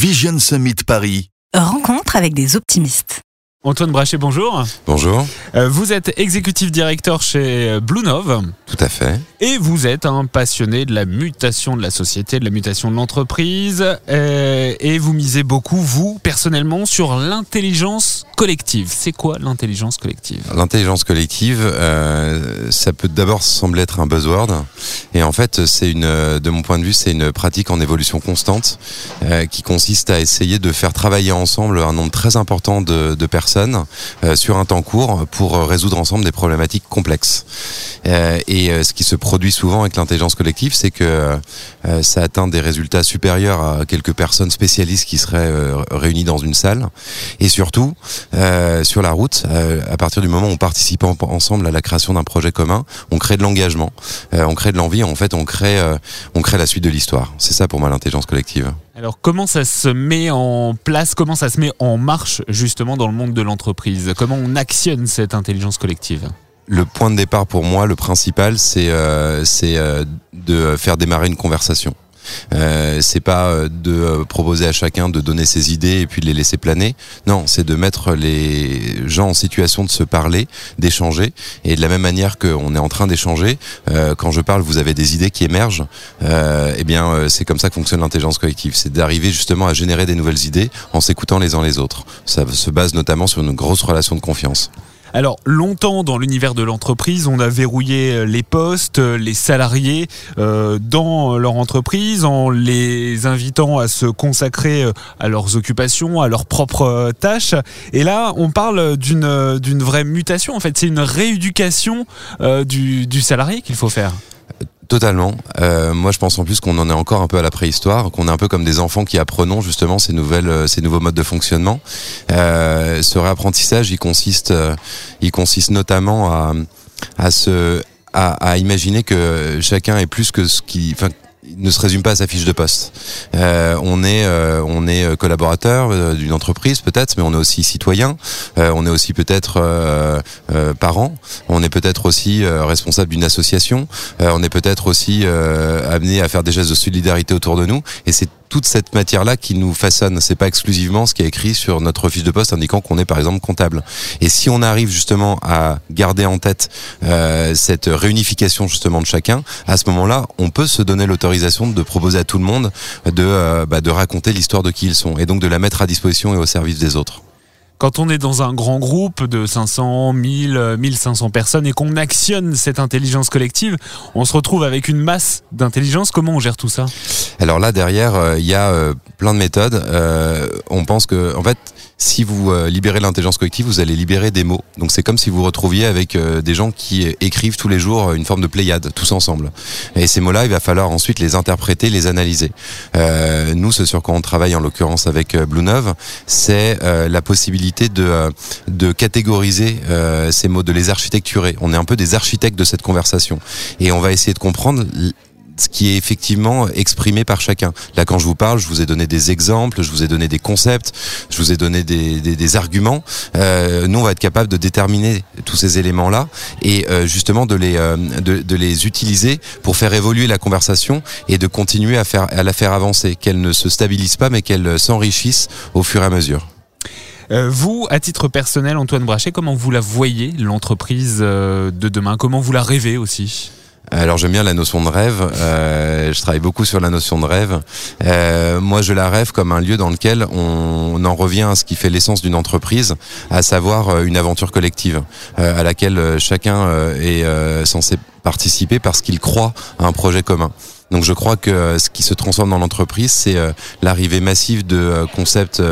Vision Summit Paris. Rencontre avec des optimistes. Antoine Brachet, bonjour. Bonjour. Euh, vous êtes exécutif directeur chez Blue Nove. Tout à fait. Et vous êtes un passionné de la mutation de la société, de la mutation de l'entreprise. Euh, et vous misez beaucoup, vous, personnellement, sur l'intelligence collective. C'est quoi l'intelligence collective? L'intelligence collective, euh, ça peut d'abord sembler être un buzzword. Et en fait, c'est une, de mon point de vue, c'est une pratique en évolution constante euh, qui consiste à essayer de faire travailler ensemble un nombre très important de, de personnes euh, sur un temps court pour résoudre ensemble des problématiques complexes. Euh, et euh, ce qui se produit souvent avec l'intelligence collective, c'est que ça atteint des résultats supérieurs à quelques personnes spécialistes qui seraient réunies dans une salle. Et surtout, sur la route, à partir du moment où on participe ensemble à la création d'un projet commun, on crée de l'engagement, on crée de l'envie, en fait on crée, on crée la suite de l'histoire. C'est ça pour moi l'intelligence collective. Alors comment ça se met en place, comment ça se met en marche justement dans le monde de l'entreprise? Comment on actionne cette intelligence collective? Le point de départ pour moi, le principal, c'est euh, euh, de faire démarrer une conversation. Euh, c'est pas euh, de euh, proposer à chacun de donner ses idées et puis de les laisser planer. Non, c'est de mettre les gens en situation de se parler, d'échanger. Et de la même manière qu'on est en train d'échanger, quand je parle, vous avez des idées qui émergent. eh bien, c'est comme ça que fonctionne l'intelligence collective. C'est d'arriver justement à générer des nouvelles idées en s'écoutant les uns les autres. Ça se base notamment sur une grosse relation de confiance. Alors longtemps dans l'univers de l'entreprise, on a verrouillé euh, les postes, euh, les salariés euh, dans leur entreprise en les invitant à se consacrer à leurs occupations, à leurs propres tâches. Et là, on parle d'une vraie mutation. En fait, c'est une rééducation du, du salarié qu'il faut faire. Totalement. Euh, moi, je pense en plus qu'on en est encore un peu à la préhistoire, qu'on est un peu comme des enfants qui apprenons justement ces nouvelles, euh, ces nouveaux modes de fonctionnement. Euh, ce réapprentissage, il consiste, il consiste notamment à, se, à, à imaginer que chacun est plus que ce qui, enfin, ne se résume pas à sa fiche de poste. Euh, on est, euh, on est euh, collaborateur euh, d'une entreprise peut-être, mais on est aussi citoyen. on est aussi peut-être parent. On est peut-être aussi responsable d'une association. on est peut-être aussi amené à faire des gestes de solidarité autour de nous. Et c'est toute cette matière-là qui nous façonne. C'est pas exclusivement ce qui est écrit sur notre fiche de poste indiquant qu'on est par exemple comptable. Et si on arrive justement à garder en tête euh, cette réunification justement de chacun, à ce moment-là, on peut se donner l'autorisation de proposer à tout le monde de, euh, bah, de raconter l'histoire de qui ils sont et donc de la mettre à disposition et au service des autres quand on est dans un grand groupe de 500, 1000, 1500 personnes et qu'on actionne cette intelligence collective, on se retrouve avec une masse d'intelligence. Comment on gère tout ça? Alors là, derrière, euh, il y a euh, plein de méthodes. Euh, on pense que, en fait, si vous libérez l'intelligence collective, vous allez libérer des mots. Donc c'est comme si vous retrouviez avec des gens qui écrivent tous les jours une forme de pléiade, tous ensemble. Et ces mots-là, il va falloir ensuite les interpréter, les analyser. nous, ce sur quoi on travaille, en l'occurrence avec Blue Nove, c'est la possibilité de, euh, de catégoriser euh, ces mots, de les architecturer. On est un peu des architectes de cette conversation. Et on va essayer de comprendre ce qui est effectivement exprimé par chacun. Là, quand je vous parle, je vous ai donné des exemples, je vous ai donné des concepts, je vous ai donné des, des, arguments. Euh, nous, on va être capable de déterminer tous ces éléments-là et justement de les, de, de, les utiliser pour faire évoluer la conversation et de continuer à, faire, à la faire avancer, qu'elle ne se stabilise pas, mais qu'elle s'enrichisse au fur et à mesure. Euh, vous, à titre personnel, Antoine Brachet, comment vous la voyez, l'entreprise euh, de demain? Comment vous la rêvez aussi? Alors j'aime bien la notion de rêve. Euh, je travaille beaucoup sur la notion de rêve. Euh, moi, je la rêve comme un lieu dans lequel on, en revient à ce qui fait l'essence d'une entreprise, à savoir une aventure collective, à laquelle chacun est censé participer parce qu'il croit à un projet commun. Donc je crois que euh, ce qui se transforme dans l'entreprise, c'est euh, l'arrivée massive de euh, concepts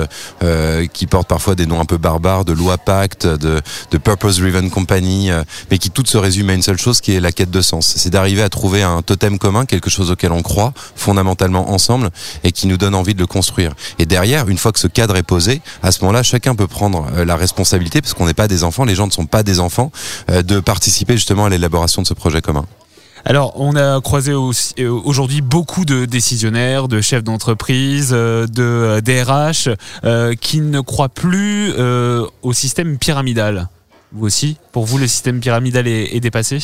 qui portent parfois des noms un peu barbares, de loi pacte, de, de purpose-driven company, mais qui toutes se résument à une seule chose qui est la quête de sens. C'est d'arriver à trouver un totem commun, quelque chose auquel on croit fondamentalement ensemble et qui nous donne envie de le construire. Et derrière, une fois que ce cadre est posé, à ce moment-là, chacun peut prendre la responsabilité, parce qu'on n'est pas des enfants, les gens ne sont pas des enfants, de participer justement à l'élaboration de ce projet commun. Alors, on a croisé euh, aujourd'hui beaucoup de décisionnaires, de chefs d'entreprise, euh, de DRH euh, qui ne croient plus au système pyramidal. Vous aussi Pour vous, le système pyramidal est, est dépassé?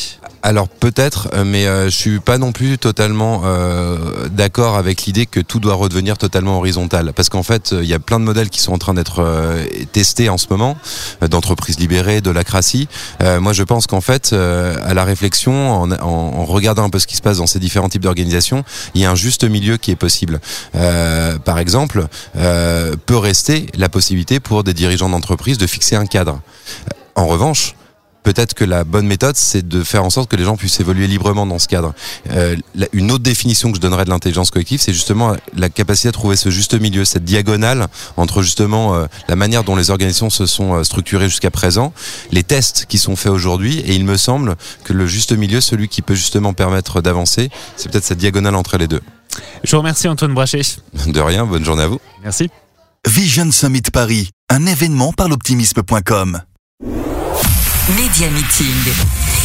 Alors peut-être, euh, mais euh, je suis pas non plus totalement euh, d'accord avec l'idée que tout doit redevenir totalement horizontal. Parce qu'en fait, il y a plein de modèles qui sont en train d'être euh, testés en ce moment, euh, d'entreprises libérées, de lacratie. Euh, moi, je pense qu'en fait, euh, à la réflexion, en, en- regardant un peu ce qui se passe dans ces différents types d'organisations, il y a un juste milieu qui est possible. Euh, par exemple, euh, peut rester la possibilité pour des dirigeants d'entreprise de fixer un cadre. En revanche, peut-être que la bonne méthode, c'est de faire en sorte que les gens puissent évoluer librement dans ce cadre. Euh, la- une autre définition que je donnerais de l'intelligence collective, c'est justement la capacité à trouver ce juste milieu, cette diagonale entre justement euh, la manière dont les organisations se sont euh, structurées jusqu'à présent, les tests qui sont faits aujourd'hui, et il me semble que le juste milieu, celui qui peut justement permettre d'avancer, c'est peut-être cette diagonale entre les deux. Je vous remercie Antoine Brachet. De rien, bonne journée à vous. Merci. Vision Summit Paris, un événement par l'optimisme.com. Média Meeting.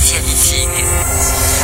Média Meeting.